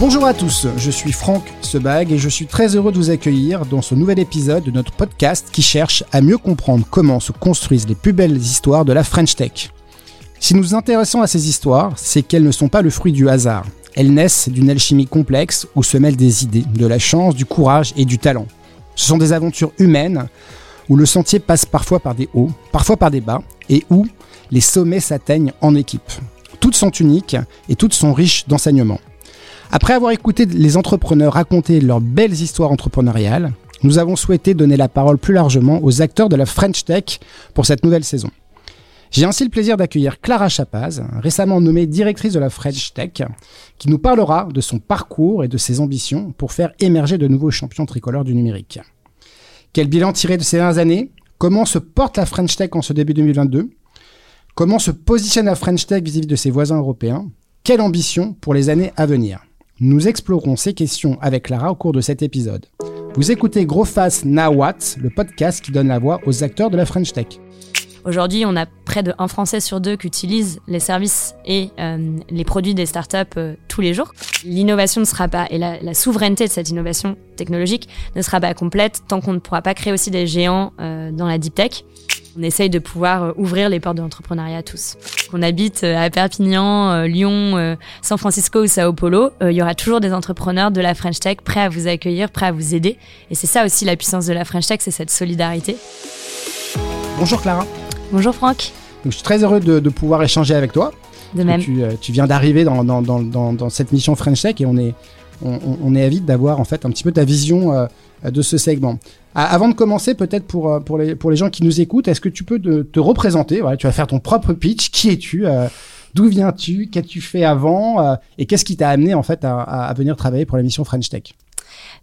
Bonjour à tous, je suis Franck Sebag et je suis très heureux de vous accueillir dans ce nouvel épisode de notre podcast qui cherche à mieux comprendre comment se construisent les plus belles histoires de la French Tech. Si nous nous intéressons à ces histoires, c'est qu'elles ne sont pas le fruit du hasard. Elles naissent d'une alchimie complexe où se mêlent des idées, de la chance, du courage et du talent. Ce sont des aventures humaines où le sentier passe parfois par des hauts, parfois par des bas, et où les sommets s'atteignent en équipe. Toutes sont uniques et toutes sont riches d'enseignements. Après avoir écouté les entrepreneurs raconter leurs belles histoires entrepreneuriales, nous avons souhaité donner la parole plus largement aux acteurs de la French Tech pour cette nouvelle saison. J'ai ainsi le plaisir d'accueillir Clara Chapaz, récemment nommée directrice de la French Tech, qui nous parlera de son parcours et de ses ambitions pour faire émerger de nouveaux champions tricolores du numérique. Quel bilan tiré de ces dernières années? Comment se porte la French Tech en ce début 2022 Comment se positionne la French Tech vis-à-vis de ses voisins européens? Quelle ambition pour les années à venir? Nous explorerons ces questions avec Clara au cours de cet épisode. Vous écoutez Gros Face Now le podcast qui donne la voix aux acteurs de la French Tech. Aujourd'hui, on a près de un Français sur deux qui utilise les services et euh, les produits des startups euh, tous les jours. L'innovation ne sera pas, et la, la, souveraineté de cette innovation technologique ne sera pas complète tant qu'on ne pourra pas créer aussi des géants euh, dans la deep tech. On essaye de pouvoir ouvrir les portes de l'entrepreneuriat à tous. Qu'on habite à Perpignan, Lyon, San Francisco ou Sao Paulo, il y aura toujours des entrepreneurs de la French Tech prêts à vous accueillir, prêts à vous aider. Et c'est ça aussi la puissance de la French Tech, c'est cette solidarité. Bonjour Clara. Bonjour Franck. Donc, je suis très heureux de, de pouvoir échanger avec toi. De même. Tu, euh, tu viens d'arriver dans, dans, dans, dans, cette mission French Tech et on est, on, on est avide d'avoir en fait un petit peu ta vision euh, de ce segment. Avant de commencer, peut-être pour, euh, pour, les, pour les gens qui nous écoutent, est-ce que tu peux te, te représenter? Voilà, Tu vas faire ton propre pitch. Qui es-tu? D'où viens-tu? Qu'as-tu fait avant? Et qu'est-ce qui t'a amené en fait à, à, venir travailler pour la mission French Tech?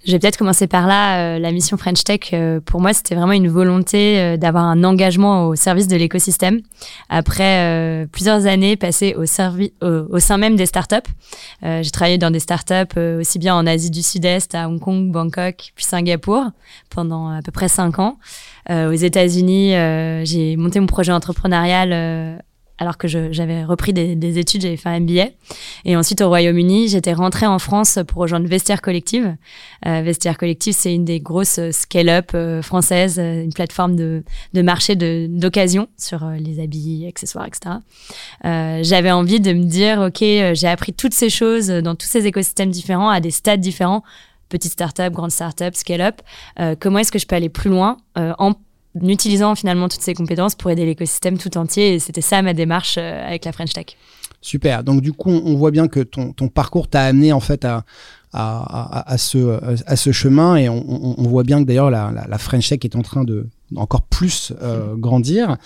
Je vais peut-être commencer par là. Euh, la mission French Tech, euh, pour moi, c'était vraiment une volonté euh, d'avoir un engagement au service de l'écosystème. Après plusieurs années passées au, au, sein même des startups, j'ai travaillé dans des startups aussi bien en Asie du Sud-Est, à Hong Kong, Bangkok, puis Singapour pendant à peu près cinq ans. aux États-Unis, j'ai monté mon projet entrepreneurial alors que j'avais repris des, des études, j'avais fait un MBA. Et ensuite, au Royaume-Uni, j'étais rentrée en France pour rejoindre Vestiaire Collective. Euh, Vestiaire Collective, c'est une des grosses scale-up euh, françaises, euh, une plateforme de, de marché d'occasion sur les habits, accessoires, etc. J'avais envie de me dire, OK, j'ai appris toutes ces choses dans tous ces écosystèmes différents, à des stades différents, petite startup, grande startup, scale-up. comment est-ce que je peux aller plus loin en utilisant finalement toutes ces compétences pour aider l'écosystème tout entier. Et c'était ça ma démarche euh, avec la French Tech. Super. Donc du coup, on voit bien que ton, ton parcours t'a amené en fait à, à, à, ce, à ce chemin et on, voit bien que d'ailleurs la, French Tech est en train de encore plus euh, grandir.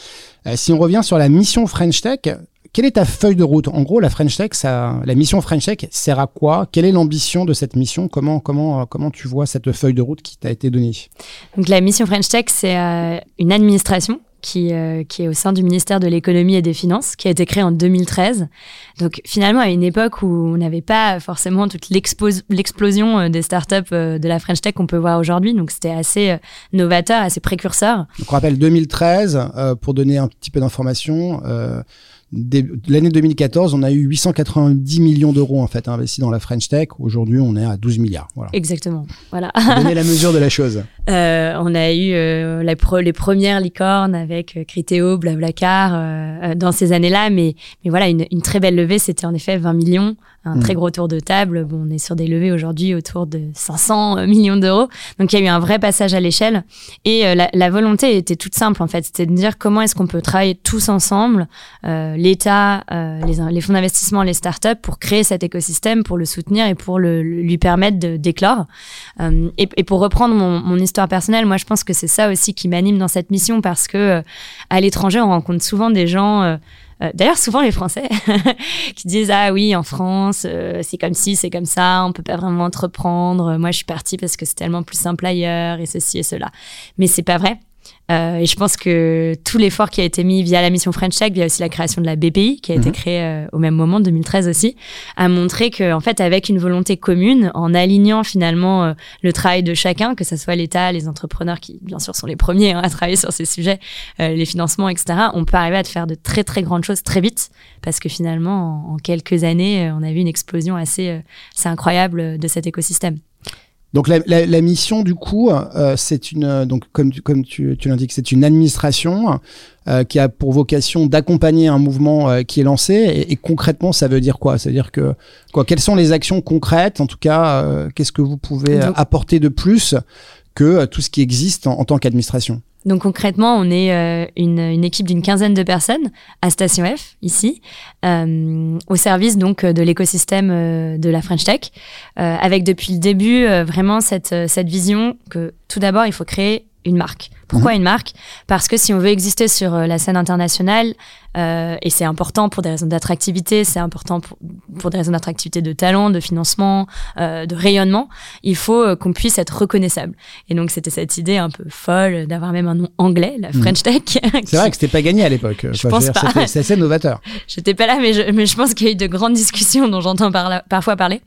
Euh, si on revient sur la mission French Tech, quelle est ta feuille de route? En gros, la French Tech, ça, la mission French Tech sert à quoi? Quelle est l'ambition de cette mission? Comment, comment, comment tu vois cette feuille de route qui t'a été donnée? Donc, la mission French Tech, c'est euh, une administration qui, euh, qui est au sein du ministère de l'économie et des finances, qui a été créée en 2013. Donc finalement, à une époque où on n'avait pas forcément toute l'explosion euh, des startups de la French Tech qu'on peut voir aujourd'hui. Donc c'était assez novateur, assez précurseur. Donc on rappelle 2013, pour donner un petit peu d'informations l'année 2014, on a eu 890 millions d'euros en fait investis dans la French Tech. Aujourd'hui, on est à 12 milliards. Voilà. Exactement. Voilà. Donner la mesure de la chose. Euh, on a eu euh, les premières licornes avec euh, Criteo, Blablacar euh, dans ces années-là, mais mais voilà, une, une très belle levée, c'était en effet 20 millions un mm. très gros tour de table. Bon, on est sur des levées aujourd'hui autour de 500 euh, millions d'euros. Donc, il y a eu un vrai passage à l'échelle. Et euh, la, la, volonté était toute simple, en fait. C'était de dire comment est-ce qu'on peut travailler tous ensemble, euh, l'État, euh, les, les, fonds d'investissement, les startups, pour créer cet écosystème, pour le soutenir et pour le, lui permettre d'éclore. Et, et, pour reprendre mon, mon, histoire personnelle, moi, je pense que c'est ça aussi qui m'anime dans cette mission parce que à l'étranger, on rencontre souvent des gens euh, d'ailleurs, souvent les Français qui disent ah oui, en France, euh, c'est comme ci, c'est comme ça, on peut pas vraiment entreprendre. Moi, je suis partie parce que c'est tellement plus simple ailleurs et ceci et cela. Mais c'est pas vrai. Euh, et je pense que tout l'effort qui a été mis via la mission French Tech, via aussi la création de la BPI, qui a été mhm. créée euh, au même moment, 2013 aussi, a montré que, en fait, avec une volonté commune, en alignant finalement euh, le travail de chacun, que ce soit l'État, les entrepreneurs qui, bien sûr, sont les premiers hein, à travailler sur ces sujets, les financements, etc., on peut arriver à faire de très très grandes choses très vite, parce que finalement, en, quelques années, on a vu une explosion assez, assez incroyable de cet écosystème. Donc la, la, la, mission du coup, euh, c'est une donc comme tu, comme tu, tu l'indiques, c'est une administration euh, qui a pour vocation d'accompagner un mouvement euh, qui est lancé. Et, et, concrètement, ça veut dire quoi? Ça veut dire que quoi? Quelles sont les actions concrètes? En tout cas, euh, qu'est-ce que vous pouvez apporter de plus? Que tout ce qui existe en tant qu'administration donc concrètement, on est euh, une, équipe d'une quinzaine de personnes à Station F ici, euh, au service donc de l'écosystème euh, de la French Tech, euh, avec depuis le début vraiment cette vision que tout d'abord il faut créer une marque. Pourquoi mhm. une marque? Parce que si on veut exister sur la scène internationale, euh, et c'est important pour des raisons d'attractivité, c'est important pour, pour, des raisons d'attractivité de talent, de financement, euh, de rayonnement. Il faut euh, qu'on puisse être reconnaissable. Et donc c'était cette idée un peu folle d'avoir même un nom anglais, la hmm. French Tech. C'est vrai que c'était pas gagné à l'époque. Je pense pas. C'est assez novateur. J'étais pas là, mais je, mais je pense qu'il y a eu de grandes discussions dont j'entends par parfois parler.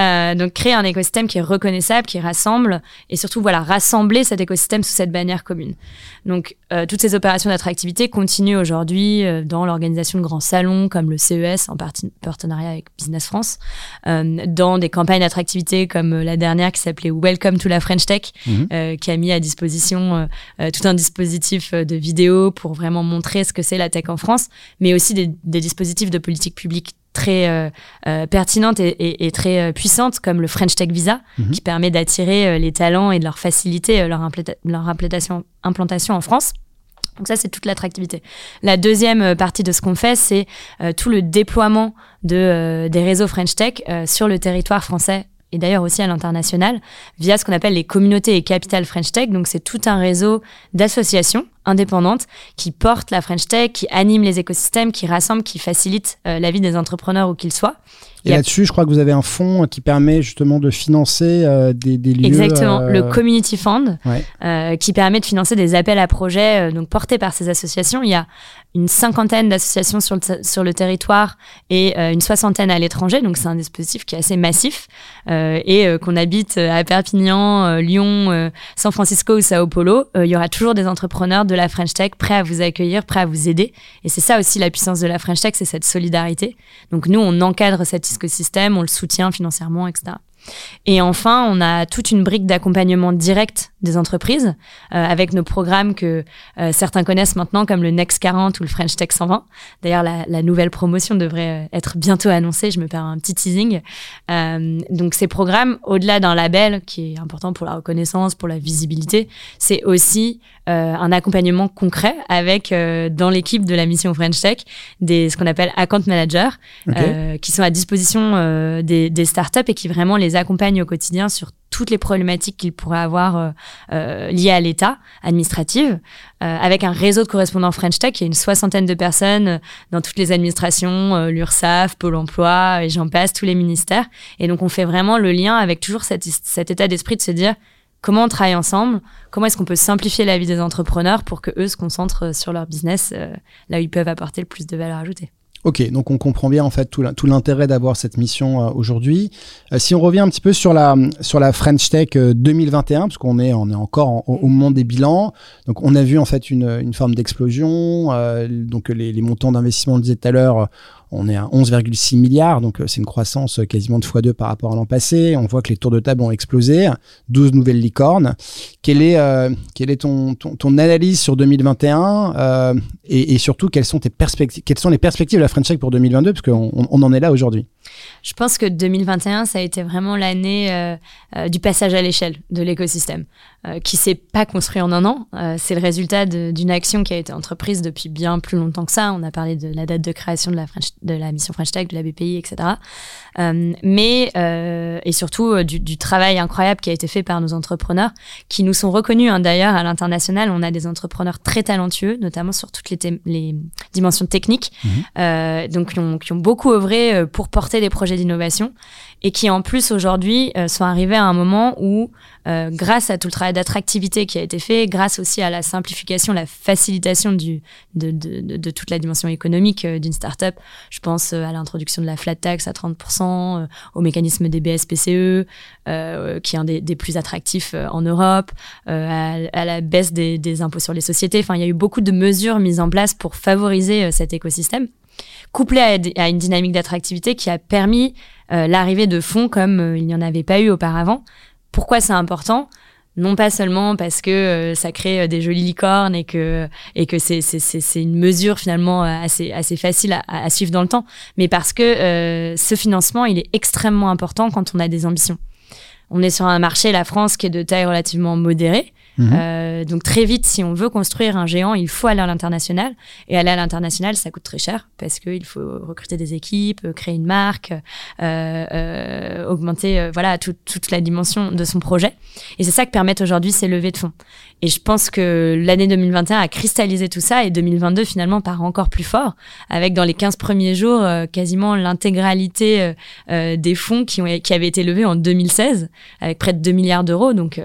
Euh, donc créer un écosystème qui est reconnaissable, qui rassemble, et surtout voilà rassembler cet écosystème sous cette bannière commune. Donc euh, toutes ces opérations d'attractivité continuent aujourd'hui euh, dans l'organisation de grands salons comme le CES en partenariat avec Business France, euh, dans des campagnes d'attractivité comme la dernière qui s'appelait Welcome to la French Tech, mhm. qui a mis à disposition tout un dispositif de vidéo pour vraiment montrer ce que c'est la tech en France, mais aussi des, des dispositifs de politique publique très euh, euh, pertinente et, et, très euh, puissante comme le French Tech Visa mhm. qui permet d'attirer les talents et de leur faciliter leur, leur implantation, implantation en France. Donc ça, c'est toute l'attractivité. La deuxième partie de ce qu'on fait, c'est tout le déploiement de, des réseaux French Tech sur le territoire français et d'ailleurs aussi à l'international via ce qu'on appelle les communautés et capitales French Tech. Donc c'est tout un réseau d'associations indépendante qui porte la French Tech, qui anime les écosystèmes, qui rassemble, qui facilite euh, la vie des entrepreneurs où qu'ils soient. Et là-dessus, je crois que vous avez un fonds qui permet justement de financer euh, des, des, lieux. Exactement, euh, le Community Fund, ouais. qui permet de financer des appels à projets donc portés par ces associations. Il y a une cinquantaine d'associations sur le, sur le territoire et une soixantaine à l'étranger, donc c'est un dispositif qui est assez massif et qu'on habite à Perpignan, Lyon, San Francisco ou Sao Paulo, il y aura toujours des entrepreneurs de la French Tech, prêt à vous accueillir, prêt à vous aider. Et c'est ça aussi la puissance de la French Tech, c'est cette solidarité. Donc nous, on encadre cet écosystème, on le soutient financièrement, etc. Et enfin, on a toute une brique d'accompagnement direct des entreprises euh, avec nos programmes que euh, certains connaissent maintenant comme le Next 40 ou le French Tech 120. D'ailleurs, la, nouvelle promotion devrait euh, être bientôt annoncée. Je me perds un petit teasing. Donc, ces programmes, au-delà d'un label qui est important pour la reconnaissance, pour la visibilité, c'est aussi euh, un accompagnement concret avec dans l'équipe de la mission French Tech des ce qu'on appelle account managers okay. qui sont à disposition des, des startups et qui vraiment les accompagnent au quotidien sur toutes les problématiques qu'il pourrait avoir euh, euh, liées à l'État administratif, euh, avec un réseau de correspondants French Tech. Il y a une soixantaine de personnes euh, dans toutes les administrations, euh, l'URSSAF, Pôle Emploi, et j'en passe, tous les ministères. Et donc on fait vraiment le lien avec toujours cet, cet état d'esprit de se dire comment on travaille ensemble, comment est-ce qu'on peut simplifier la vie des entrepreneurs pour que eux se concentrent sur leur business là où ils peuvent apporter le plus de valeur ajoutée. Ok, donc on comprend bien en fait tout l'intérêt d'avoir cette mission euh, aujourd'hui. Euh, si on revient un petit peu sur la sur la French Tech 2021, euh, parce qu'on est on est encore en, au moment des bilans, donc on a vu en fait une, une forme d'explosion. donc les, les montants d'investissement, on le disait tout à l'heure, on est à 11,6 milliards, donc euh, c'est une croissance euh, quasiment de x2 par rapport à l'an passé. On voit que les tours de table ont explosé, 12 nouvelles licornes. Quelle est, euh, ton, analyse sur 2021 euh, et, surtout quelles sont, les perspectives de la French Tech pour 2022 parce qu'on on en est là aujourd'hui? Je pense que 2021, ça a été vraiment l'année euh, du passage à l'échelle de l'écosystème. Euh, qui s'est pas construit en un an. Euh, c'est le résultat d'une action qui a été entreprise depuis bien plus longtemps que ça. On a parlé de la date de création de la, French, de la mission French Tech, de la BPI, etc. Euh, mais euh, et surtout euh, du, du, travail incroyable qui a été fait par nos entrepreneurs, qui nous sont reconnus. Hein, D'ailleurs, à l'international, on a des entrepreneurs très talentueux, notamment sur toutes les, les dimensions techniques, mmh. donc qui ont, qui ont, beaucoup œuvré pour porter des projets d'innovation et qui en plus aujourd'hui euh, sont arrivés à un moment où, euh, grâce à tout le travail d'attractivité qui a été fait, grâce aussi à la simplification, la facilitation du, de, de, toute la dimension économique euh, d'une startup, je pense à l'introduction de la flat tax à 30%, au mécanisme des BSPCE, qui est un des, plus attractifs en Europe, à, à, la baisse des, des impôts sur les sociétés. Enfin, il y a eu beaucoup de mesures mises en place pour favoriser cet écosystème couplé à, une dynamique d'attractivité qui a permis euh, l'arrivée de fonds comme euh, il n'y en avait pas eu auparavant. Pourquoi c'est important? Non pas seulement parce que euh, ça crée des jolies licornes et que c'est une mesure finalement assez assez facile à, à, suivre dans le temps, mais parce que ce financement il est extrêmement important quand on a des ambitions. On est sur un marché, la France, qui est de taille relativement modérée, Mhm. Euh, donc très vite, si on veut construire un géant, il faut aller à l'international. Et aller à l'international, ça coûte très cher parce qu'il faut recruter des équipes, créer une marque, euh, euh, augmenter voilà toute la dimension de son projet. Et c'est ça que permettent aujourd'hui ces levées de fonds. Et je pense que l'année 2021 a cristallisé tout ça et 2022 finalement part encore plus fort avec dans les 15 premiers jours quasiment l'intégralité des fonds qui, ont, qui avaient été levés en 2016 avec près de 2 milliards d'euros. Donc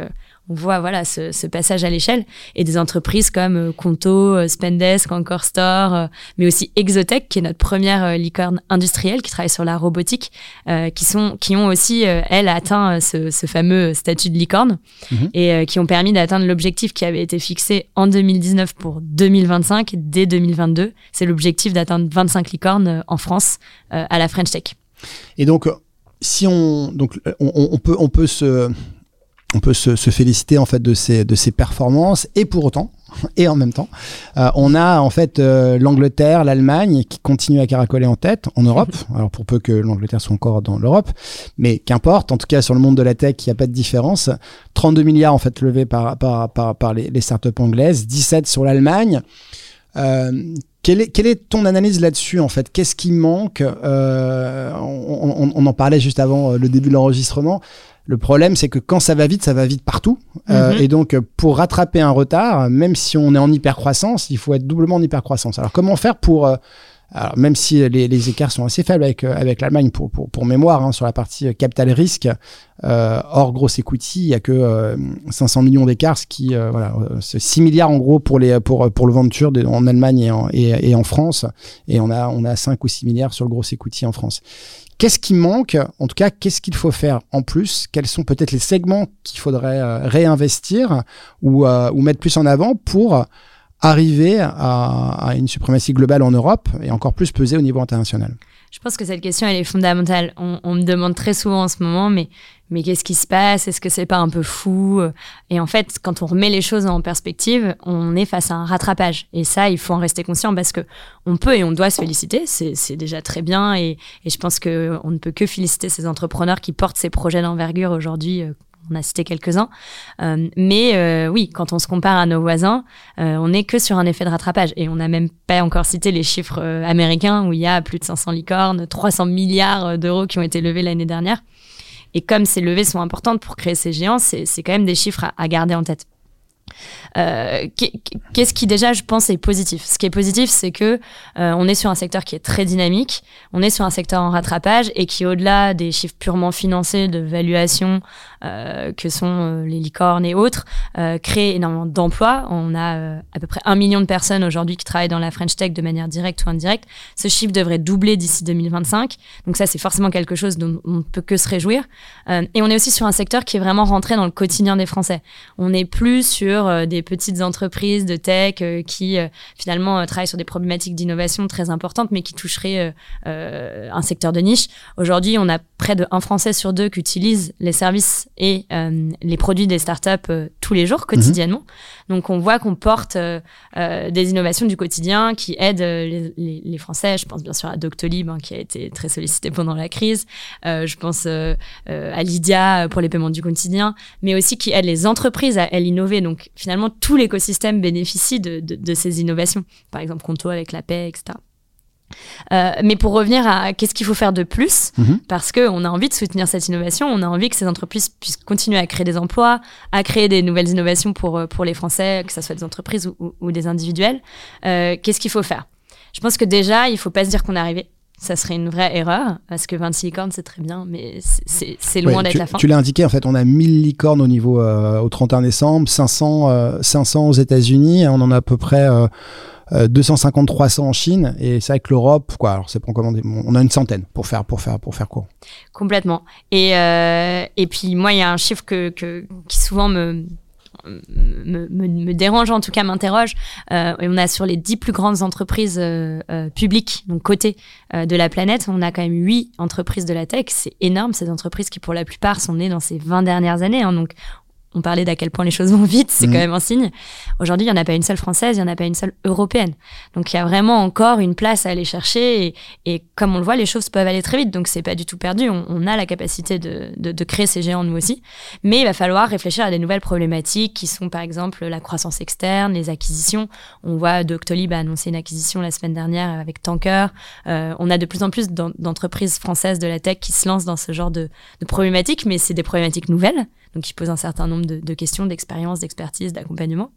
on voit voilà ce, ce passage à l'échelle et des entreprises comme euh, Conto, euh, Spendesk, Encore Store, euh, mais aussi Exotech qui est notre première licorne industrielle qui travaille sur la robotique, qui sont qui ont aussi elles atteint ce, ce, fameux statut de licorne mhm. et qui ont permis d'atteindre l'objectif qui avait été fixé en 2019 pour 2025 dès 2022. C'est l'objectif d'atteindre 25 licornes en France à la French Tech. Et donc si on donc on, on peut on peut se on peut se, féliciter en fait de ces de ces performances. Et pour autant et en même temps euh, on a en fait euh, l'Angleterre l'Allemagne qui continuent à caracoler en tête en Europe. Alors pour peu que l'Angleterre soit encore dans l'Europe. Mais qu'importe en tout cas sur le monde de la tech il n'y a pas de différence. 32 milliards en fait levés par par par, par les, les startups anglaises 17 sur l'Allemagne. Euh, quelle est, quelle est, ton analyse là-dessus en fait? Qu'est-ce qui manque? On, on, on, en parlait juste avant le début de l'enregistrement. Le problème, c'est que quand ça va vite, ça va vite partout. Euh, mhm. et donc, pour rattraper un retard, même si on est en hypercroissance, il faut être doublement en hypercroissance. Alors, comment faire pour... Euh, alors, même si les, les, écarts sont assez faibles avec, euh, avec l'Allemagne, pour, pour, pour mémoire, hein, sur la partie capital risque, euh, hors grosse equity, il y a que 500 millions d'écarts, ce qui, voilà, c'est 6 milliards en gros pour, les, pour, pour le venture en Allemagne et en, et, en France, et on a, on a 5 ou 6 milliards sur le gros equity en France. Qu'est-ce qui manque? En tout cas, qu'est-ce qu'il faut faire en plus? Quels sont peut-être les segments qu'il faudrait euh, réinvestir ou, euh, ou, mettre plus en avant pour arriver à, une suprématie globale en Europe et encore plus peser au niveau international Je pense que cette question, elle est fondamentale. On, me demande très souvent en ce moment, mais mais qu'est-ce qui se passe? Est-ce que c'est pas un peu fou? Et en fait, quand on remet les choses en perspective, on est face à un rattrapage. Et ça, il faut en rester conscient parce que on peut et on doit se féliciter. C'est déjà très bien. Et, et je pense que on ne peut que féliciter ces entrepreneurs qui portent ces projets d'envergure aujourd'hui. On a cité quelques-uns. Euh, mais euh, oui, quand on se compare à nos voisins, euh, on n'est que sur un effet de rattrapage. Et on n'a même pas encore cité les chiffres américains où il y a plus de 500 licornes, 300 milliards d'euros qui ont été levés l'année dernière. Et comme ces levées sont importantes pour créer ces géants, c'est quand même des chiffres à garder en tête. Euh, qu'est-ce qui déjà, je pense, est positif? Ce qui est positif, c'est que euh, on est sur un secteur qui est très dynamique, on est sur un secteur en rattrapage et qui, au-delà des chiffres purement financés de valuation euh, que sont les licornes et autres, crée énormément d'emplois. On a à peu près un million de personnes aujourd'hui qui travaillent dans la French Tech de manière directe ou indirecte. Ce chiffre devrait doubler d'ici 2025. Donc ça, c'est forcément quelque chose dont on ne peut que se réjouir. et on est aussi sur un secteur qui est vraiment rentré dans le quotidien des Français. On n'est plus sur des petites entreprises de tech euh, qui euh, finalement euh, travaillent sur des problématiques d'innovation très importantes, mais qui toucheraient un secteur de niche. Aujourd'hui, on a près de un Français sur deux qui utilise les services et les produits des startups tous les jours, quotidiennement. Mhm. Donc, on voit qu'on porte des innovations du quotidien qui aident les, Français. Je pense bien sûr à Doctolib, hein, qui a été très sollicité pendant la crise. je pense à Lydia pour les paiements du quotidien, mais aussi qui aide les entreprises à elles innover. Donc, finalement, tout l'écosystème bénéficie de, de, ces innovations. Par exemple, Conto avec la paix, etc. Euh, mais pour revenir à qu'est-ce qu'il faut faire de plus, mhm. parce qu'on a envie de soutenir cette innovation, on a envie que ces entreprises puissent continuer à créer des emplois, à créer des nouvelles innovations pour, euh, pour les Français, que ce soit des entreprises ou, ou, des individuels. Euh, qu'est-ce qu'il faut faire? Je pense que déjà, il ne faut pas se dire qu'on est arrivé ça serait une vraie erreur parce que 26 licornes c'est très bien mais c'est loin d'être la fin. Tu l'as indiqué en fait on a 1000 licornes au niveau euh, au 31 décembre, 500 500 aux États-Unis, on en a à peu près 250-300 en Chine et c'est vrai que l'Europe quoi alors c'est on a une centaine pour faire pour faire pour faire court. Complètement. Et et puis moi il y a un chiffre que, que qui souvent me me, dérange, en tout cas m'interroge. Euh, on a sur les dix plus grandes entreprises euh, euh, publiques, donc cotées de la planète, on a quand même huit entreprises de la tech. C'est énorme, ces entreprises qui pour la plupart sont nées dans ces 20 dernières années. Hein, donc on parlait d'à quel point les choses vont vite, c'est quand mhm. même un signe. Aujourd'hui, il n'y en a pas une seule française, il n'y en a pas une seule européenne. Donc il y a vraiment encore une place à aller chercher et, comme on le voit, les choses peuvent aller très vite. Donc c'est pas du tout perdu. On, a la capacité de, de, créer ces géants nous aussi. Mais il va falloir réfléchir à des nouvelles problématiques qui sont par exemple la croissance externe, les acquisitions. On voit Doctolib a annoncé une acquisition la semaine dernière avec Tanker. Euh, on a de plus en plus d'entreprises françaises de la tech qui se lancent dans ce genre de, de problématiques, mais c'est des problématiques nouvelles donc qui pose un certain nombre de, questions, d'expérience, d'expertise, d'accompagnement.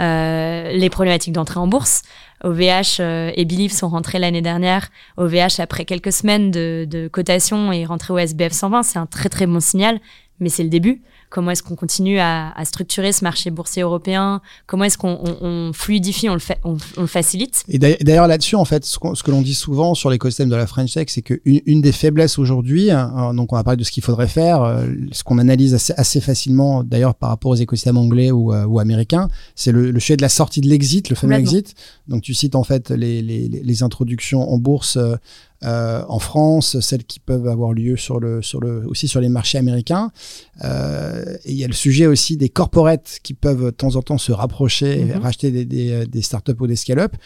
Euh, les problématiques d'entrée en bourse. OVH euh, et Believe sont rentrés l'année dernière. OVH, après quelques semaines de, de cotation, est rentré au SBF 120. C'est un très très bon signal, mais c'est le début. Comment est-ce qu'on continue à, à, structurer ce marché boursier européen Comment est-ce qu'on on, on fluidifie, on le, fait, on, on le facilite Et d'ailleurs là-dessus, en fait, ce, ce, que l'on dit souvent sur l'écosystème de la French Tech, c'est qu'une une des faiblesses aujourd'hui, hein, donc on va parler de ce qu'il faudrait faire, euh, ce qu'on analyse assez, assez facilement d'ailleurs par rapport aux écosystèmes anglais ou, euh, ou américains, c'est le, le, sujet de la sortie de l'exit, le fameux exit. Donc tu cites en fait les, les, les introductions en bourse euh, euh, en France, celles qui peuvent avoir lieu sur le, sur le, aussi sur les marchés américains. Euh, et il y a le sujet aussi des corporates qui peuvent de temps en temps se rapprocher et mhm. racheter des, des, des startups ou des scale-up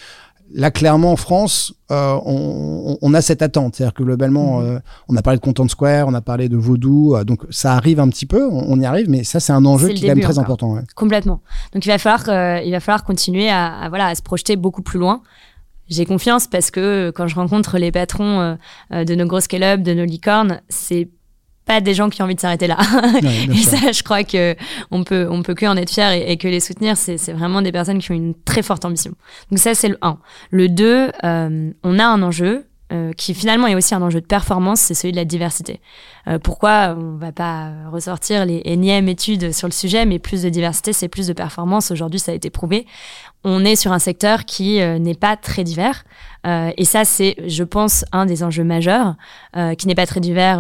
là, clairement, en France, euh, on, on, a cette attente. C'est-à-dire que globalement, mhm. euh, on a parlé de Content Square, on a parlé de Voodoo, euh, donc ça arrive un petit peu, on, y arrive, mais ça, c'est un enjeu qui est quand même très important. Ouais. Complètement. Donc il va falloir, il va falloir continuer à, à, voilà, à se projeter beaucoup plus loin j'ai confiance parce que euh, quand je rencontre les patrons euh, euh, de nos grosses scale-up, de nos licornes, c'est pas des gens qui ont envie de s'arrêter là. et ça, je crois que on peut, on peut que en être fier et, que les soutenir. C'est, vraiment des personnes qui ont une très forte ambition. Donc ça, c'est le 1. Le 2, on a un enjeu. Qui finalement est aussi un enjeu de performance, c'est celui de la diversité. pourquoi on va pas ressortir les énièmes études sur le sujet, mais plus de diversité, c'est plus de performance. Aujourd'hui, ça a été prouvé on est sur un secteur qui euh, n'est pas très divers. Euh, et ça, c'est, je pense, un des enjeux majeurs, euh, qui n'est pas très divers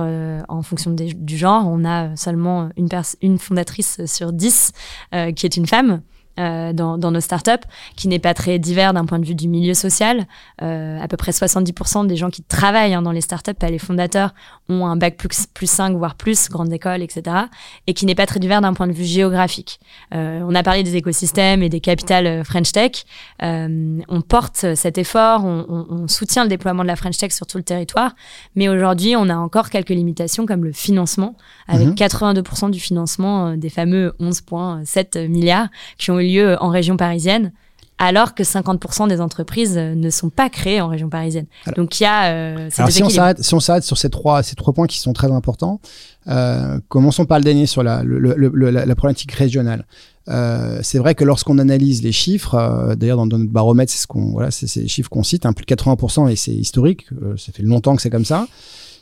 en fonction du genre. On a seulement une, une fondatrice sur dix qui est une femme. Euh, dans, dans, nos startups, qui n'est pas très divers d'un point de vue du milieu social. Euh, à peu près 70% des gens qui travaillent hein, dans les startups, pas les fondateurs, ont un bac plus, plus 5, voire plus, grande école, etc. Et qui n'est pas très divers d'un point de vue géographique. Euh, on a parlé des écosystèmes et des capitales euh, French Tech. On porte cet effort, on, on, on, soutient le déploiement de la French Tech sur tout le territoire, mais aujourd'hui, on a encore quelques limitations comme le financement, avec 82% mhm. du financement des fameux 11,7 milliards qui ont eu lieu en région parisienne alors que 50% des entreprises euh, ne sont pas créées en région parisienne. Donc il y a euh, alors si on s'arrête si on s'arrête sur ces trois ces trois points qui sont très importants, euh, commençons par le dernier sur la la, problématique régionale. Euh, c'est vrai que lorsqu'on analyse les chiffres, euh, d'ailleurs dans, notre baromètre, c'est ce qu'on voilà, c'est ces chiffres qu'on cite, hein, plus de 80% et c'est historique, ça fait longtemps que c'est comme ça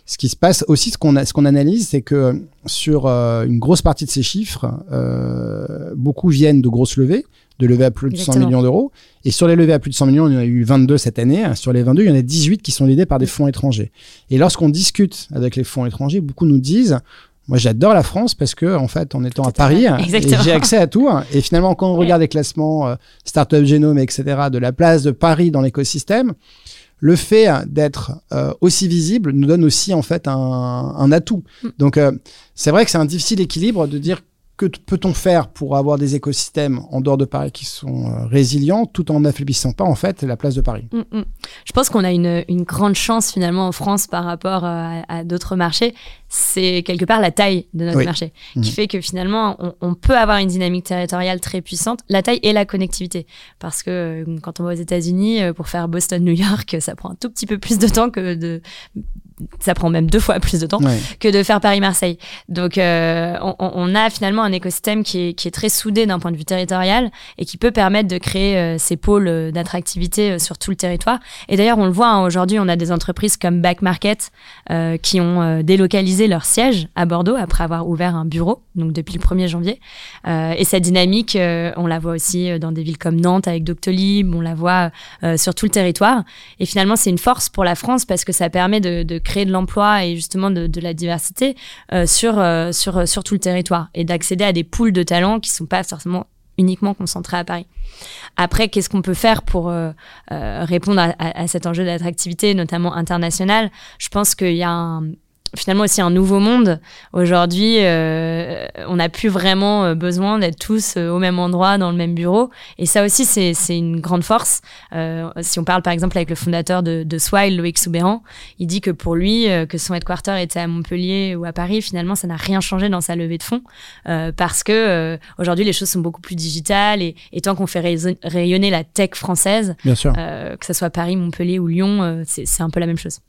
ce qui se passe aussi, ce qu'on ce qu'on analyse, c'est que sur euh, une grosse partie de ces chiffres, euh, beaucoup viennent de grosses levées, de levées à plus de 100 millions d'euros. Et sur les levées à plus de 100 millions, il y en a eu 22 cette année. Sur les 22, il y en a 18 qui sont aidés par des fonds étrangers. Et lorsqu'on discute avec les fonds étrangers, beaucoup nous disent moi, j'adore la France parce que, en fait, en étant à Paris, j'ai accès à tout. Et finalement, quand on regarde les classements euh, Startup Genome, etc., de la place de Paris dans l'écosystème, le fait d'être euh, aussi visible nous donne aussi en fait un, atout. Mm. Donc euh, c'est vrai que c'est un difficile équilibre de dire que peut-on faire pour avoir des écosystèmes en dehors de Paris qui sont euh, résilients tout en n'affaiblissant pas en fait la place de Paris? Mm, mm. Je pense qu'on a une, une, grande chance finalement en France par rapport à, à d'autres marchés. C'est quelque part la taille de notre marché qui mm. fait que finalement on, on, peut avoir une dynamique territoriale très puissante. La taille et la connectivité. Parce que euh, quand on va aux États-Unis euh, pour faire Boston-New York, ça prend un tout petit peu plus de temps que de ça prend même deux fois plus de temps que de faire Paris-Marseille. Donc, euh, on, on, a finalement un écosystème qui est, qui est très soudé d'un point de vue territorial et qui peut permettre de créer euh, ces pôles d'attractivité euh, sur tout le territoire. Et d'ailleurs, on le voit, hein, aujourd'hui, on a des entreprises comme Back Market euh, qui ont délocalisé leur siège à Bordeaux après avoir ouvert un bureau, donc depuis le 1er janvier. et cette dynamique, on la voit aussi dans des villes comme Nantes avec Doctolib, on la voit sur tout le territoire. Et finalement, c'est une force pour la France parce que ça permet de, de créer de l'emploi et justement de, la diversité euh, sur, euh, sur, sur tout le territoire et d'accéder à des poules de talents qui sont pas forcément uniquement concentrés à Paris. Après, qu'est-ce qu'on peut faire pour euh, répondre à, à, cet enjeu d'attractivité, notamment international Je pense qu'il y a un, finalement aussi un nouveau monde. Aujourd'hui, euh, on n'a plus vraiment euh, besoin d'être tous euh, au même endroit, dans le même bureau. Et ça aussi, c'est une grande force. Euh, si on parle par exemple avec le fondateur de, de Swile, Loïc Soubéran, il dit que pour lui, que son headquarter était à Montpellier ou à Paris, finalement, ça n'a rien changé dans sa levée de fonds. parce que aujourd'hui, les choses sont beaucoup plus digitales. Et, et tant qu'on fait rayonner la tech française, Bien sûr. que ce soit Paris, Montpellier ou Lyon, c'est un peu la même chose.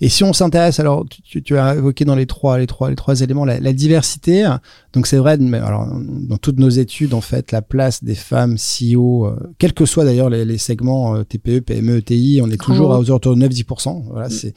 Et si on s'intéresse, alors tu, tu, as évoqué dans les trois, les trois, les trois éléments la, la diversité. Donc c'est vrai, mais alors dans toutes nos études, en fait, la place des femmes CEO, euh, quels que soient d'ailleurs les, les, segments euh, TPE, PME, ETI, on est toujours à aux alentours de 9-10%. Voilà, mm. c'est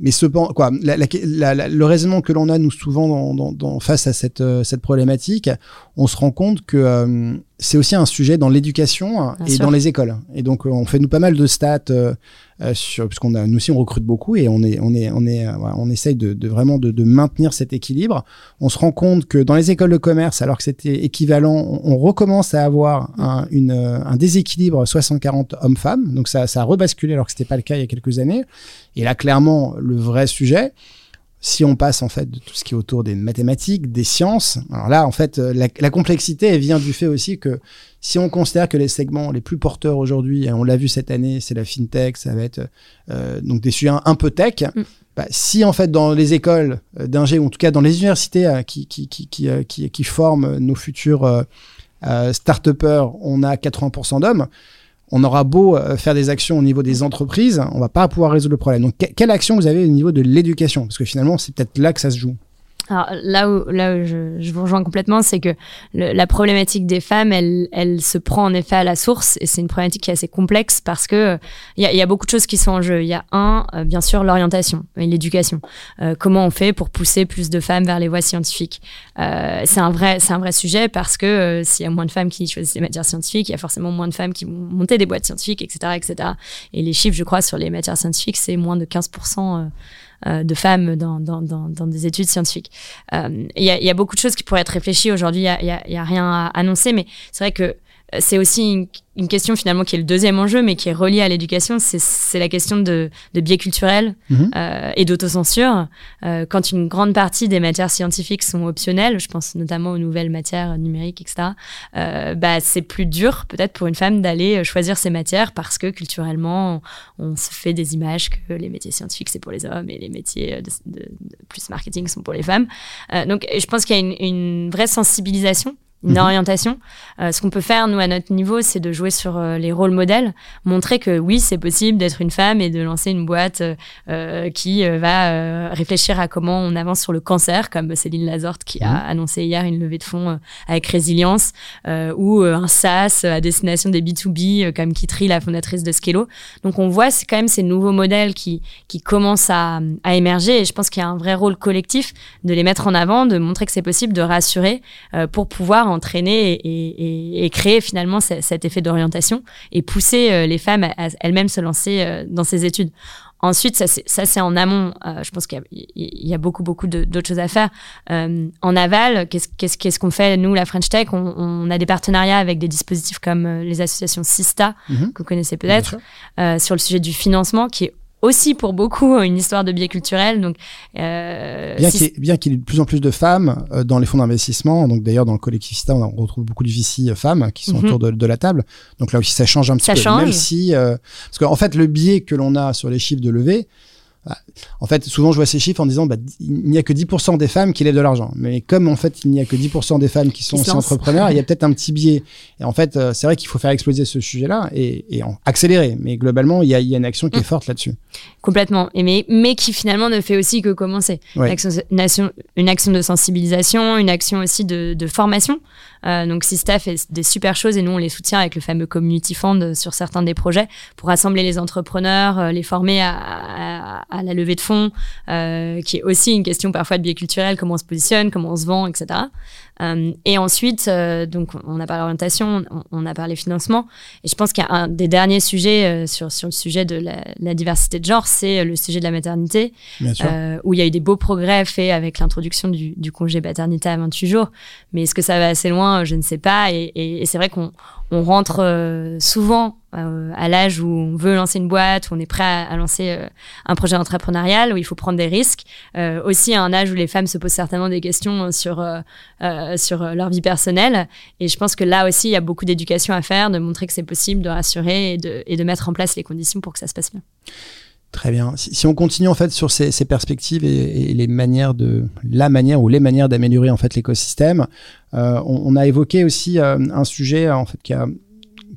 mais cependant, quoi, la, la, la, le raisonnement que l'on a nous souvent dans, dans, dans, face à cette, euh, cette problématique, on se rend compte que euh, c'est aussi un sujet dans l'éducation et sûr. dans les écoles. Et donc, on fait nous pas mal de stats euh, euh sur, puisqu'on a, nous aussi, on recrute beaucoup et on est, on est, on est, voilà, on essaye de, de vraiment de, de, maintenir cet équilibre. On se rend compte que dans les écoles de commerce, alors que c'était équivalent, on, on, recommence à avoir un, une, un déséquilibre 60-40 hommes-femmes. Donc ça, ça a rebasculé alors que c'était pas le cas il y a quelques années. Et là, clairement, le vrai sujet, si on passe en fait de tout ce qui est autour des mathématiques, des sciences, alors là en fait la, la, complexité elle vient du fait aussi que si on considère que les segments les plus porteurs aujourd'hui, et on l'a vu cette année, c'est la fintech, ça va être euh, donc des sujets un, peu tech. Mm. Bah, si en fait dans les écoles euh, d'ingé ou en tout cas dans les universités euh, qui, qui, qui, qui, euh, qui, forment nos futurs euh, euh, start-upers, on a 80% d'hommes on aura beau euh, faire des actions au niveau des entreprises, on va pas pouvoir résoudre le problème. Donc, quelle action vous avez au niveau de l'éducation? Parce que finalement, c'est peut-être là que ça se joue. Alors là où, là où je, vous rejoins complètement, c'est que la problématique des femmes, elle, se prend en effet à la source et c'est une problématique qui est assez complexe parce que il y a, beaucoup de choses qui sont en jeu. Il y a un, euh, bien sûr, l'orientation et l'éducation. Euh, comment on fait pour pousser plus de femmes vers les voies scientifiques? Euh, C'est un vrai, c'est un vrai sujet parce que s'il y a moins de femmes qui choisissent les matières scientifiques, il y a forcément moins de femmes qui vont monter des boîtes scientifiques, etc., etc. Et les chiffres, je crois, sur les matières scientifiques, c'est moins de 15% euh, de femmes dans, dans, dans, dans, des études scientifiques. Euh, il y, a, y, a, beaucoup de choses qui pourraient être réfléchies aujourd'hui. Il n'y a, y a, rien à annoncer, mais c'est vrai que c'est aussi une, une, question finalement qui est le deuxième enjeu, mais qui est reliée à l'éducation, c'est la question de, de biais culturels mmh. euh, et d'autocensure. Euh, quand une grande partie des matières scientifiques sont optionnelles, je pense notamment aux nouvelles matières numériques, etc., euh, bah, c'est plus dur peut-être pour une femme d'aller choisir ces matières parce que culturellement, on, on, se fait des images que les métiers scientifiques, c'est pour les hommes et les métiers de, de, de plus marketing sont pour les femmes. Euh, donc je pense qu'il y a une, une vraie sensibilisation une mmh. orientation. Euh, ce qu'on peut faire, nous, à notre niveau, c'est de jouer sur euh, les rôles modèles, montrer que oui, c'est possible d'être une femme et de lancer une boîte euh, qui euh, va euh, réfléchir à comment on avance sur le cancer, comme Céline Lazorte qui mmh. a annoncé hier une levée de fonds avec Résilience, ou un SaaS à destination des B2B, comme Kitri, la fondatrice de Skello. Donc on voit c'est quand même ces nouveaux modèles qui, qui commencent à, à émerger et je pense qu'il y a un vrai rôle collectif de les mettre en avant, de montrer que c'est possible, de rassurer pour pouvoir entraîner et, et, et créer finalement cet effet d'orientation et pousser euh, les femmes à, à elles-mêmes se lancer euh, dans ces études. Ensuite, ça c'est, en amont. Euh, je pense qu'il y a, il y a beaucoup beaucoup d'autres choses à faire. Euh, en aval, qu'est-ce, qu'est-ce, qu'on fait nous, la French Tech? On, on, a des partenariats avec des dispositifs comme les associations Sista mm-hmm. que vous connaissez peut-être euh, sur le sujet du financement, qui est aussi pour beaucoup une histoire de biais culturel. Donc, euh, bien, si qu'il, y ait de plus en plus de femmes euh, dans les fonds d'investissement, donc d'ailleurs dans le collectif Sista, on retrouve beaucoup de VC femmes qui sont mm -hmm. autour de, de, la table. Donc là aussi, ça change un petit ça peu. Change. Même si, euh, parce qu'en fait, le biais que l'on a sur les chiffres de levée, en fait, souvent je vois ces chiffres en disant bah, il n'y a que 10% des femmes qui lèvent de l'argent. Mais comme en fait il n'y a que 10% des femmes qui sont aussi entrepreneurs, il y a peut-être un petit biais. Et en fait, euh, c'est vrai qu'il faut faire exploser ce sujet-là et, et en accélérer. Mais globalement, il y a, il y a une action qui est mm. forte là-dessus. Complètement. Et mais, mais qui finalement ne fait aussi que commencer. Une, action, une, action, de sensibilisation, une action aussi de, de formation. Euh, donc Sista fait des super choses et nous on les soutient avec le fameux community fund sur certains des projets pour rassembler les entrepreneurs, euh, les former à, à, à, la levée de fonds, euh, qui est aussi une question parfois de biais culturel, comment on se positionne, comment on se vend, etc. Euh, et ensuite, euh, donc on a parlé orientation, on, a parlé financement, et je pense qu'il y a un des derniers sujets euh, sur, sur le sujet de la, la diversité de genre, c'est le sujet de la maternité, où il y a eu des beaux progrès faits avec l'introduction du, du, congé paternité à 28 jours, mais est-ce que ça va assez loin? Je ne sais pas, et, et, et c'est vrai qu'on on rentre euh, souvent euh, à l'âge où on veut lancer une boîte, où on est prêt à, lancer euh, un projet entrepreneurial, où il faut prendre des risques. aussi à un âge où les femmes se posent certainement des questions sur, sur leur vie personnelle. Et je pense que là aussi, il y a beaucoup d'éducation à faire, de montrer que c'est possible, de rassurer et de, et de mettre en place les conditions pour que ça se passe bien. Très bien. Si, on continue en fait sur ces, ces perspectives et, et, les manières de la manière ou les manières d'améliorer en fait l'écosystème, euh, on, on, a évoqué aussi euh, un sujet en fait qui a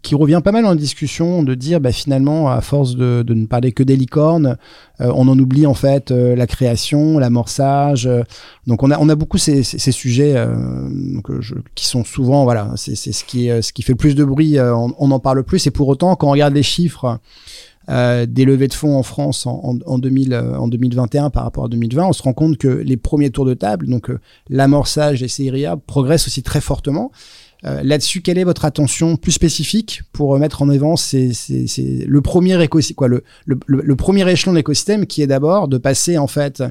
qui revient pas mal en discussion de dire bah, finalement à force de, de ne parler que des licornes, euh, on en oublie en fait euh, la création, l'amorçage. donc on a on a beaucoup ces, ces, ces sujets donc, je, qui sont souvent voilà c'est ce qui ce qui fait le plus de bruit. On, on, en parle plus et pour autant quand on regarde les chiffres euh, des levées de fonds en France en, en, 2000, en 2021 par rapport à 2020, on se rend compte que les premiers tours de table, donc euh, l'amorçage et CIRIA, progressent aussi très fortement. Euh, Là-dessus, quelle est votre attention plus spécifique pour mettre en avant c'est le premier quoi, le, le, le, premier échelon de l'écosystème qui est d'abord de passer en fait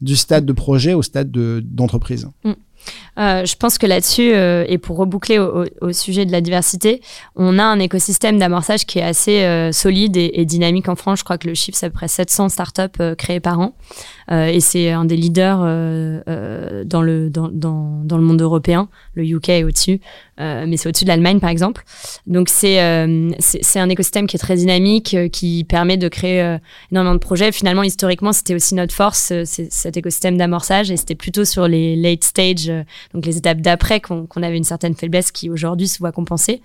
du stade de projet au stade d'entreprise? Mm. Euh, je pense que là-dessus, euh, et pour reboucler au, sujet de la diversité, on a un écosystème d'amorçage qui est assez euh, solide et, dynamique en France. Je crois que le chiffre, c'est à peu près 700 startups créées par an. Et c'est un des leaders dans, le, dans, le monde européen. Le UK est au-dessus, mais c'est au-dessus de l'Allemagne, par exemple. Donc c'est c'est un écosystème qui est très dynamique, qui permet de créer énormément de projets. Finalement, historiquement, c'était aussi notre force, cet écosystème d'amorçage, et c'était plutôt sur les late stage euh, donc les étapes d'après, qu'on avait une certaine faiblesse qui aujourd'hui se voit compensée.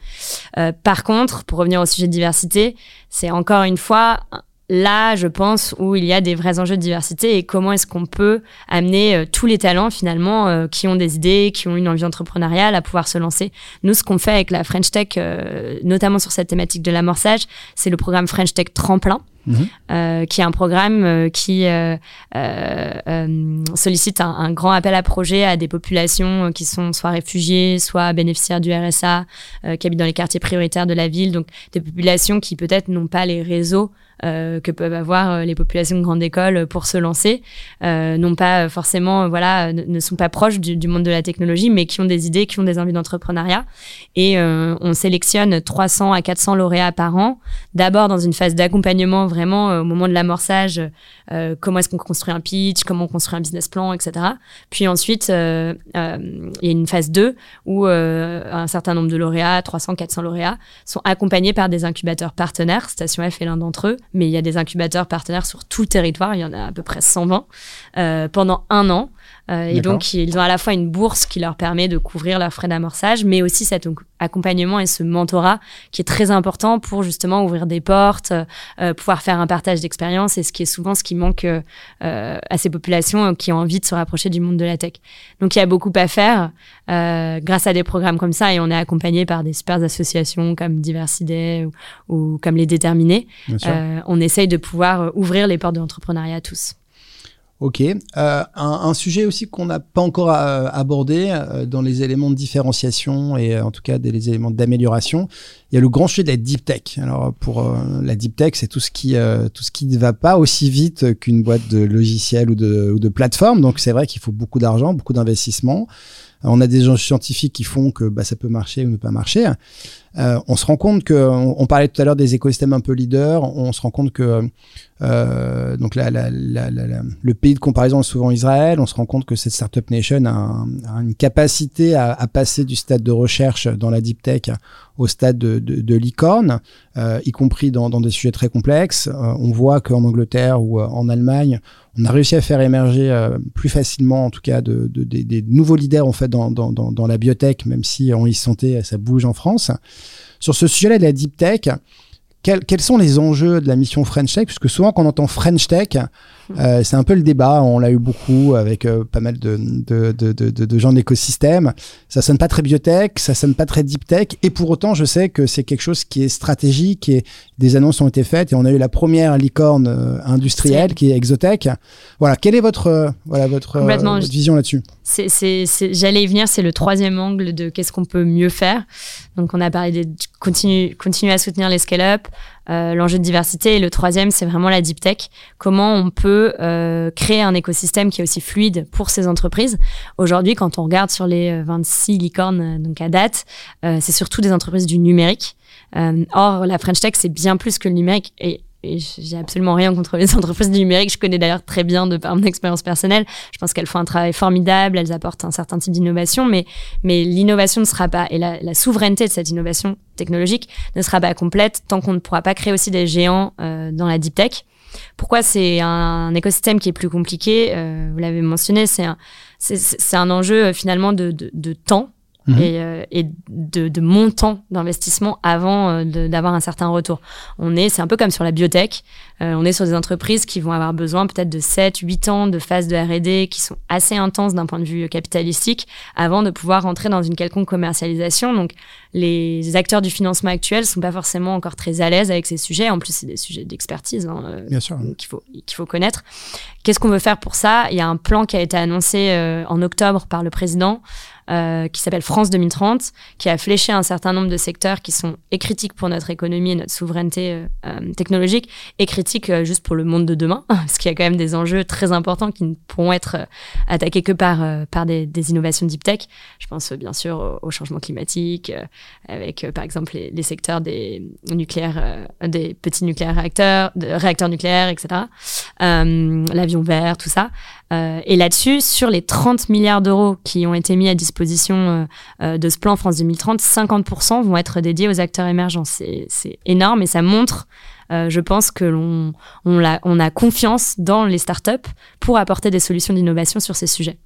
Euh, par contre, pour revenir au sujet de diversité, c'est encore une fois là, je pense, où il y a des vrais enjeux de diversité et comment est-ce qu'on peut amener euh, tous les talents finalement euh, qui ont des idées, qui ont une envie entrepreneuriale à pouvoir se lancer. Nous, ce qu'on fait avec la French Tech, euh, notamment sur cette thématique de l'amorçage, c'est le programme French Tech Tremplin. Mhm. qui est un programme qui sollicite un, un, grand appel à projet à des populations qui sont soit réfugiées, soit bénéficiaires du RSA, qui habitent dans les quartiers prioritaires de la ville, donc des populations qui peut-être n'ont pas les réseaux euh, que peuvent avoir euh, les populations de grande école pour se lancer, euh, non pas forcément, voilà, ne, sont pas proches du, du, monde de la technologie, mais qui ont des idées, qui ont des envies d'entrepreneuriat. Et on sélectionne 300 à 400 lauréats par an, d'abord dans une phase d'accompagnement vraiment au moment de l'amorçage, comment est-ce qu'on construit un pitch, comment on construit un business plan, etc. Puis ensuite, il y a une phase 2 où un certain nombre de lauréats, 300, 400 lauréats, sont accompagnés par des incubateurs partenaires. Station F est l'un d'entre eux, mais il y a des incubateurs partenaires sur tout le territoire, il y en a à peu près 120, euh, pendant un an. Euh, et donc, ils ont à la fois une bourse qui leur permet de couvrir leurs frais d'amorçage, mais aussi cet accompagnement et ce mentorat qui est très important pour justement ouvrir des portes, euh, pouvoir faire un partage d'expérience, et ce qui est souvent ce qui manque euh, à ces populations qui ont envie de se rapprocher du monde de la tech. Donc, il y a beaucoup à faire euh, grâce à des programmes comme ça, et on est accompagné par des super associations comme Diversité ou, ou comme les Déterminés. Euh, on essaye de pouvoir ouvrir les portes de l'entrepreneuriat à tous. Ok. Euh, un, un, sujet aussi qu'on n'a pas encore euh, abordé euh, dans les éléments de différenciation et euh, en tout cas des les éléments d'amélioration, il y a le grand sujet de deep tech. Alors pour la deep tech, c'est tout ce qui tout ce qui ne va pas aussi vite qu'une boîte de logiciels ou de, ou de plateforme. Donc c'est vrai qu'il faut beaucoup d'argent, beaucoup d'investissement. On a des gens scientifiques qui font que bah, ça peut marcher ou ne pas marcher. Euh, on se rend compte que, on, parlait tout à l'heure des écosystèmes un peu leaders, on se rend compte que euh, donc le pays de comparaison est souvent Israël. On se rend compte que cette startup nation a, une capacité à, passer du stade de recherche dans la deep tech au stade de, de, licorne, y compris dans, des sujets très complexes. on voit qu'en Angleterre ou en Allemagne, on a réussi à faire émerger plus facilement, en tout cas, de, des nouveaux leaders en fait dans, dans, dans, la biotech, même si on y sentait ça bouge en France. Sur ce sujet-là de la deep tech, quels, sont les enjeux de la mission French Tech? Puisque souvent, quand on entend French Tech, euh, c'est un peu le débat. On l'a eu beaucoup avec euh, pas mal de, de, de, de, de gens d'écosystème. Ça sonne pas très biotech, ça sonne pas très deep tech. Et pour autant, je sais que c'est quelque chose qui est stratégique et des annonces ont été faites. Et on a eu la première licorne euh, industrielle qui est Exotech. Voilà. Quelle est votre, voilà, votre, votre vision là-dessus? J'allais y venir. C'est le troisième angle de qu'est-ce qu'on peut mieux faire. Donc, on a parlé de continuer, continuer à soutenir les scale-up, euh, l'enjeu de diversité. Et le troisième, c'est vraiment la deep tech. Comment on peut euh, créer un écosystème qui est aussi fluide pour ces entreprises. Aujourd'hui, quand on regarde sur les 26 euh, licornes donc à date, c'est surtout des entreprises du numérique. or, la French Tech, c'est bien plus que le numérique. Et j'ai absolument rien contre les entreprises du numérique. Je connais d'ailleurs très bien de par mon expérience personnelle. Je pense qu'elles font un travail formidable, elles apportent un certain type d'innovation, mais, mais l'innovation ne sera pas, et la, la, souveraineté de cette innovation technologique ne sera pas complète tant qu'on ne pourra pas créer aussi des géants euh, dans la deep tech. Pourquoi c'est un, écosystème qui est plus compliqué? Euh, Vous l'avez mentionné, c'est un, c'est, un enjeu euh, finalement de, de, de temps Mhm. et, euh, et, de, de montant d'investissement avant euh, d'avoir un certain retour. On est, c'est un peu comme sur la biotech, euh, on est sur des entreprises qui vont avoir besoin peut-être de 7, 8 ans de phase de R&D qui sont assez intenses d'un point de vue capitalistique avant de pouvoir rentrer dans une quelconque commercialisation. Donc les acteurs du financement actuel sont pas forcément encore très à l'aise avec ces sujets. En plus, c'est des sujets d'expertise hein, qu'il faut qu'il faut connaître. Qu'est-ce qu'on veut faire pour ça? Il y a un plan qui a été annoncé en octobre par le président. Euh, qui s'appelle France 2030, qui a fléché un certain nombre de secteurs qui sont et critiques pour notre économie et notre souveraineté euh, euh, technologique, et critiques juste pour le monde de demain, parce qu'il y a quand même des enjeux très importants qui ne pourront être attaqués que par, par des, des, innovations deep tech. Je pense bien sûr au, changement climatique, avec par exemple les, secteurs des nucléaires, des petits nucléaires réacteurs, réacteurs nucléaires, etc. L'avion vert, tout ça. Et là-dessus, sur les 30 milliards d'euros qui ont été mis à disposition euh, euh, de ce plan France 2030, 50% vont être dédiés aux acteurs émergents. C'est énorme et ça montre je pense que l'on on, on, a confiance dans les startups pour apporter des solutions d'innovation sur ces sujets.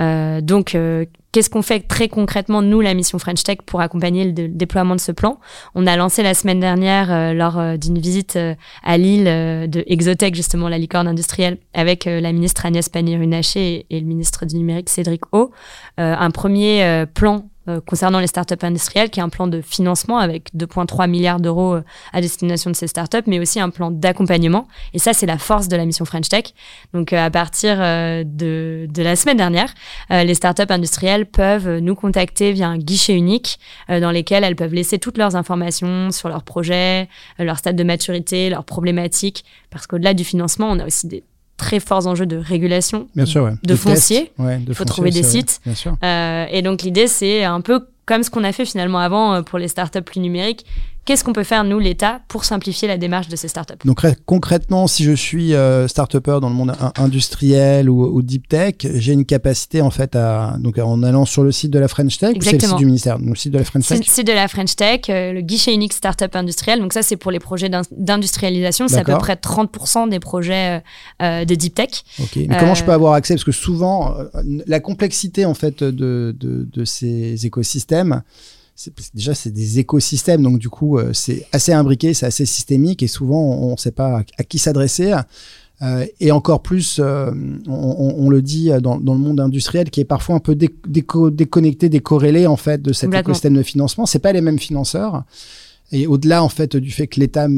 Euh, donc, euh, qu'est-ce qu'on fait très concrètement, nous, la mission French Tech, pour accompagner le, déploiement de ce plan? On a lancé la semaine dernière, euh, lors d'une visite à Lille de Exotech, justement, la licorne industrielle, avec la ministre Agnès Pannier-Runacher et, le ministre du numérique Cédric O, un premier plan euh, concernant les startups industrielles, qui est un plan de financement avec 2,3 milliards d'euros euh, à destination de ces startups, mais aussi un plan d'accompagnement. Et ça, c'est la force de la mission French Tech. Donc, euh, à partir de, de, la semaine dernière, les startups industrielles peuvent nous contacter via un guichet unique dans lequel elles peuvent laisser toutes leurs informations sur leurs projets, leur stade de maturité, leurs problématiques, parce qu'au-delà du financement, on a aussi des très forts enjeux de régulation, bien sûr, de, foncier. Il faut trouver des sites. Euh, et donc l'idée, c'est un peu comme ce qu'on a fait finalement avant euh, pour les startups plus numériques, Qu'est-ce qu'on peut faire, nous, l'État, pour simplifier la démarche de ces startups? Donc concrètement, si je suis euh, start-upper dans le monde industriel ou, deep tech, j'ai une capacité en fait à donc en allant sur le site de la French Tech, c'est le site du ministère, donc le site de la French Tech. Le site de la French Tech, euh, le guichet unique startup industriel. Donc ça, c'est pour les projets d'industrialisation. C'est à peu près 30% des projets euh, de deep tech. Ok. Mais comment je peux avoir accès? Parce que souvent, la complexité en fait de, de, de ces écosystèmes déjà c'est des écosystèmes, donc du coup euh, c'est assez imbriqué, c'est assez systémique et souvent on ne sait pas à, qui s'adresser. Euh, et encore plus, euh, on, le dit dans, le monde industriel, qui est parfois un peu déconnecté, décorrélé en fait de cet écosystème de financement. C'est pas les mêmes financeurs. Et au-delà en fait du fait que l'État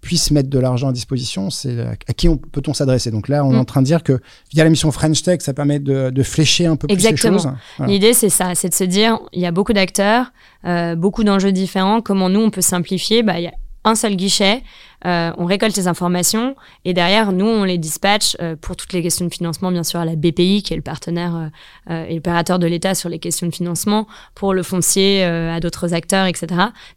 puisse mettre de l'argent à disposition, c'est à qui peut-on s'adresser Donc là, on est mm. en train de dire que via la mission French Tech, ça permet de, flécher un peu plus les choses. L'idée, c'est ça, c'est de se dire, il y a beaucoup d'acteurs, euh, beaucoup d'enjeux différents. Comment nous, on peut simplifier? Bah, Il y a un seul guichet, euh, on récolte les informations et derrière, nous, on les dispatche euh, pour toutes les questions de financement, bien sûr, à la BPI, qui est le partenaire et l'opérateur de l'État sur les questions de financement, pour le foncier, à d'autres acteurs, etc.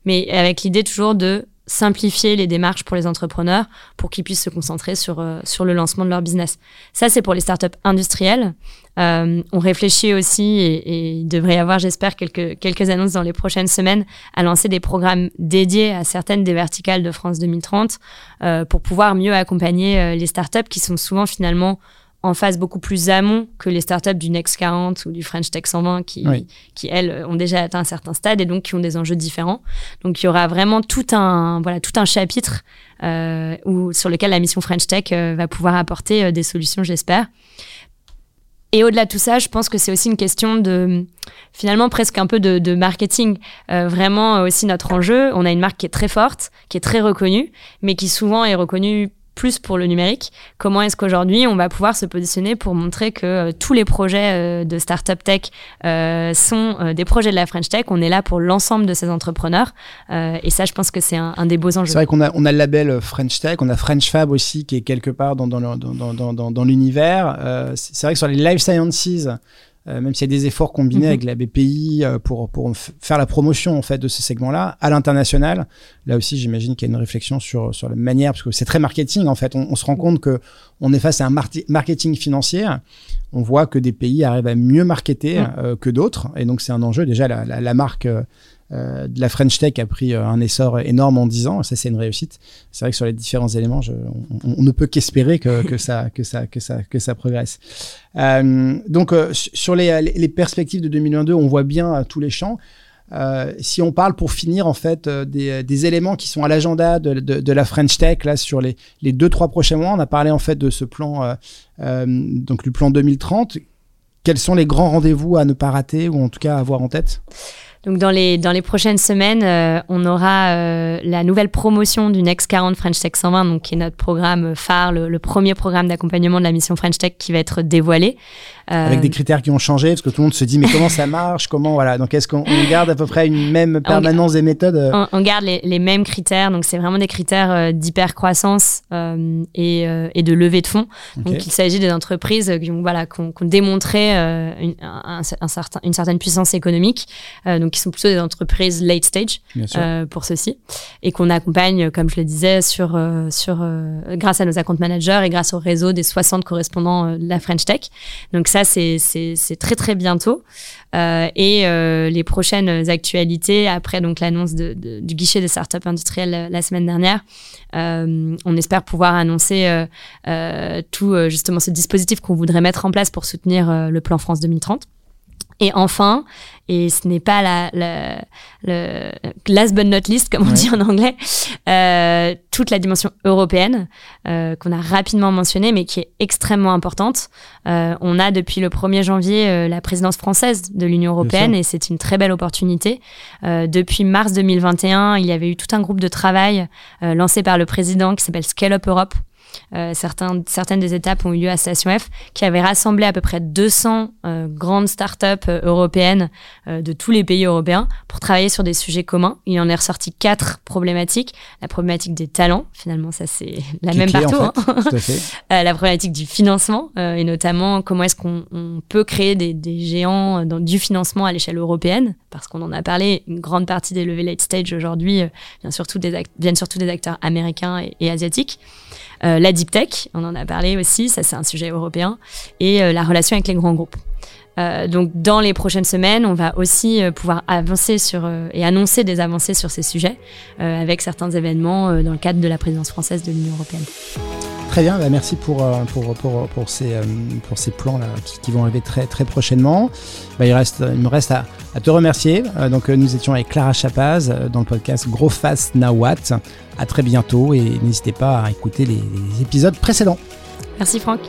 Mais avec l'idée toujours de simplifier les démarches pour les entrepreneurs pour qu'ils puissent se concentrer sur, euh, sur le lancement de leur business. Ça, c'est pour les startups industrielles. Euh, on réfléchit aussi, et, il devrait y avoir, j'espère, quelques, quelques annonces dans les prochaines semaines, à lancer des programmes dédiés à certaines des verticales de France 2030 euh, pour pouvoir mieux accompagner les startups qui sont souvent finalement en phase beaucoup plus amont que les startups du Next 40 ou du French Tech 120 qui, qui elles ont déjà atteint un certain stade et donc qui ont des enjeux différents. Donc il y aura vraiment tout un voilà tout un chapitre euh, où, sur lequel la mission French Tech euh, va pouvoir apporter euh, des solutions, j'espère. Et au-delà de tout ça, je pense que c'est aussi une question de finalement presque un peu de, de marketing. Euh, vraiment aussi notre enjeu, on a une marque qui est très forte, qui est très reconnue, mais qui souvent est reconnue plus pour le numérique. Comment est-ce qu'aujourd'hui on va pouvoir se positionner pour montrer que euh, tous les projets euh, de Startup Tech euh, sont des projets de la French Tech On est là pour l'ensemble de ces entrepreneurs. et ça, je pense que c'est un, des beaux enjeux. C'est vrai qu'on a, on a le label French Tech, on a French Fab aussi qui est quelque part dans, dans, dans, dans, dans l'univers. c'est vrai que sur les life sciences, euh, même s'il y a des efforts combinés mhm. avec la BPI euh, pour, pour faire la promotion en fait de ce segment-là à l'international. Là aussi, j'imagine qu'il y a une réflexion sur, sur la manière, parce que c'est très marketing en fait. On, on, se rend compte que on est face à un marketing financier. On voit que des pays arrivent à mieux marketer euh, que d'autres, et donc c'est un enjeu. Déjà, la, la, la marque euh, la French Tech a pris euh, un essor énorme en 10 ans. Ça, c'est une réussite. C'est vrai que sur les différents éléments, on, ne peut qu'espérer que ça progresse. Euh, donc, sur les, perspectives de 2022, on voit bien tous les champs. si on parle pour finir en fait des, éléments qui sont à l'agenda de, la French Tech là sur les, les deux trois prochains mois, on a parlé en fait de ce plan donc du plan 2030. Quels sont les grands rendez-vous à ne pas rater ou en tout cas à avoir en tête? Donc dans les, dans les prochaines semaines, euh, on aura euh, la nouvelle promotion du Next 40 French Tech 120, donc qui est notre programme phare, le, le premier programme d'accompagnement de la mission French Tech qui va être dévoilé. Avec des euh, critères qui ont changé, parce que tout le monde se dit mais comment ça marche, comment voilà. Donc est-ce qu'on garde à peu près une même permanence des méthodes on, on, garde les, les, mêmes critères, donc c'est vraiment des critères d'hypercroissance et, et de levée de fonds. Donc il s'agit des entreprises qui ont voilà qui ont, démontré une, un, un certain, une certaine puissance économique. donc qui sont plutôt des entreprises late stage euh, pour ceci, et qu'on accompagne, comme je le disais, sur, euh, sur, euh, grâce à nos account managers et grâce au réseau des 60 correspondants de la French Tech. Donc ça, c'est très très bientôt. et les prochaines actualités, après donc l'annonce de, du guichet des startups industrielles la semaine dernière, on espère pouvoir annoncer tout justement ce dispositif qu'on voudrait mettre en place pour soutenir le plan France 2030. Et enfin, et ce n'est pas la, last but not least, comme on dit en anglais, euh, toute la dimension européenne euh, qu'on a rapidement mentionnée, mais qui est extrêmement importante. Euh, on a depuis le 1er janvier euh, la présidence française de l'Union européenne et c'est une très belle opportunité. Euh, depuis mars 2021, il y avait eu tout un groupe de travail euh, lancé par le président qui s'appelle Scale Up Europe, euh, certains, certaines des étapes ont eu lieu à Station F, qui avait rassemblé à peu près 200 euh, grandes startups euh, européennes de tous les pays européens pour travailler sur des sujets communs. Il en est ressorti quatre problématiques. La problématique des talents, finalement, ça c'est la même partout. En fait. hein. la problématique du financement, et notamment comment est-ce qu'on peut créer des, des géants dans, du financement à l'échelle européenne, parce qu'on en a parlé, une grande partie des levées late stage aujourd'hui viennent surtout des, viennent surtout des acteurs américains et, et asiatiques. Euh, la deep tech, on en a parlé aussi, ça c'est un sujet européen, et euh, la relation avec les grands groupes. Euh, donc dans les prochaines semaines, on va aussi pouvoir avancer sur et annoncer des avancées sur ces sujets avec certains événements dans le cadre de la présidence française de l'Union européenne. Très bien, bah, merci pour, euh, pour, pour, pour, ces, euh, pour ces plans qui, vont arriver très, très prochainement. Bah, il, reste, il me reste à, te remercier. Euh, donc, nous étions avec Clara Chapaz dans le podcast Gros Fast Nawat. À très bientôt et n'hésitez pas à écouter les épisodes précédents. Merci Franck.